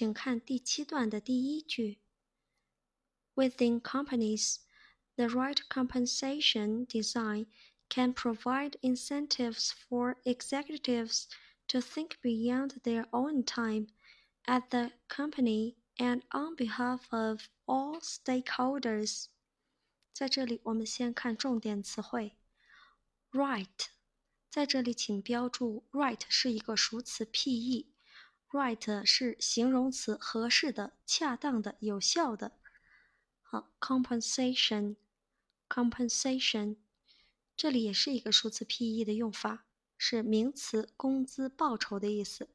请看第七段的第一句。Within companies, the right compensation design can provide incentives for executives to think beyond their own time at the company and on behalf of all stakeholders。在这里，我们先看重点词汇，right。在这里，请标注 right 是一个属词 Right 是形容词，合适的、恰当的、有效的。好，compensation，compensation，这里也是一个数词 pe 的用法，是名词，工资、报酬的意思。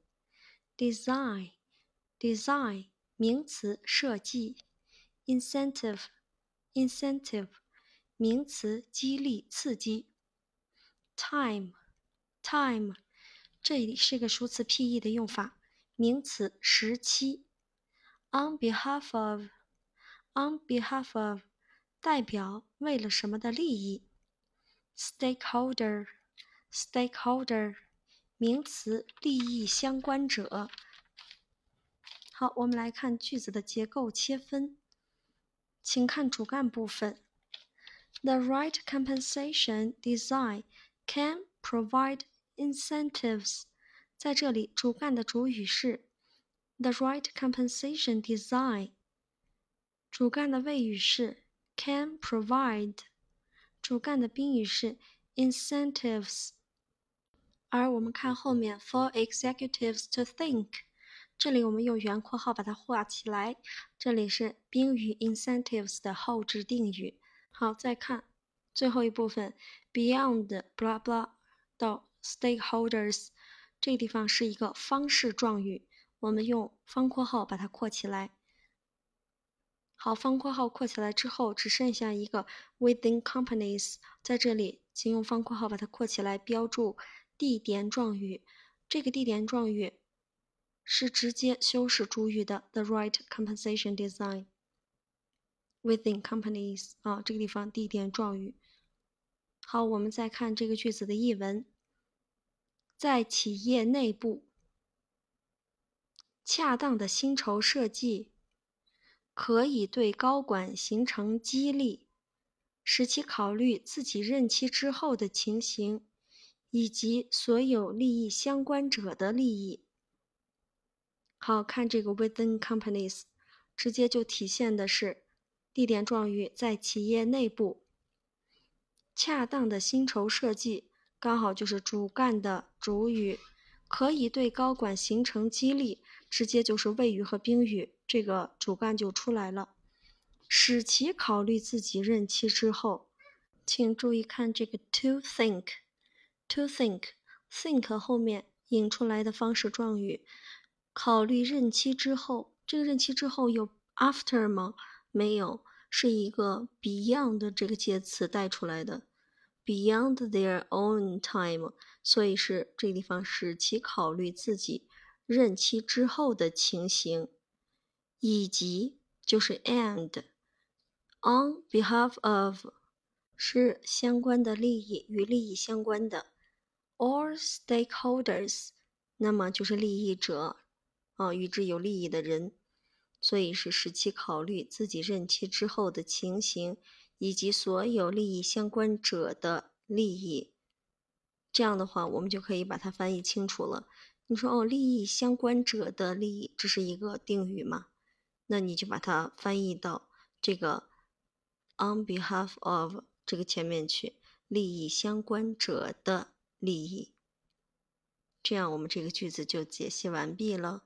design，design，名词，设计。incentive，incentive，名词，激励、刺激。time。Time，这里是个数词 pe 的用法，名词时期。On behalf of，on behalf of，代表为了什么的利益。Stakeholder，stakeholder，名词利益相关者。好，我们来看句子的结构切分，请看主干部分。The right compensation design can provide incentives， 在这里主干的主语是 the right compensation design，主干的谓语是 can provide，主干的宾语是 incentives。而我们看后面 for executives to think，这里我们用圆括号把它画起来，这里是宾语 incentives 的后置定语。好，再看最后一部分 beyond blah blah 到 Stakeholders，这个地方是一个方式状语，我们用方括号把它括起来。好，方括号括起来之后，只剩下一个 within companies，在这里，请用方括号把它括起来，标注地点状语。这个地点状语是直接修饰主语的，the right compensation design within companies 啊，这个地方地点状语。好，我们再看这个句子的译文。在企业内部，恰当的薪酬设计可以对高管形成激励，使其考虑自己任期之后的情形，以及所有利益相关者的利益。好看这个 within companies，直接就体现的是地点状语在企业内部，恰当的薪酬设计。刚好就是主干的主语，可以对高管形成激励，直接就是谓语和宾语，这个主干就出来了，使其考虑自己任期之后，请注意看这个 to think，to think，think 后面引出来的方式状语，考虑任期之后，这个任期之后有 after 吗？没有，是一个 beyond 这个介词带出来的。Beyond their own time，所以是这个地方使其考虑自己任期之后的情形，以及就是 and on behalf of 是相关的利益与利益相关的 all stakeholders，那么就是利益者啊，与之有利益的人，所以是使其考虑自己任期之后的情形。以及所有利益相关者的利益，这样的话，我们就可以把它翻译清楚了。你说哦，利益相关者的利益，这是一个定语嘛？那你就把它翻译到这个 on behalf of 这个前面去，利益相关者的利益。这样，我们这个句子就解析完毕了。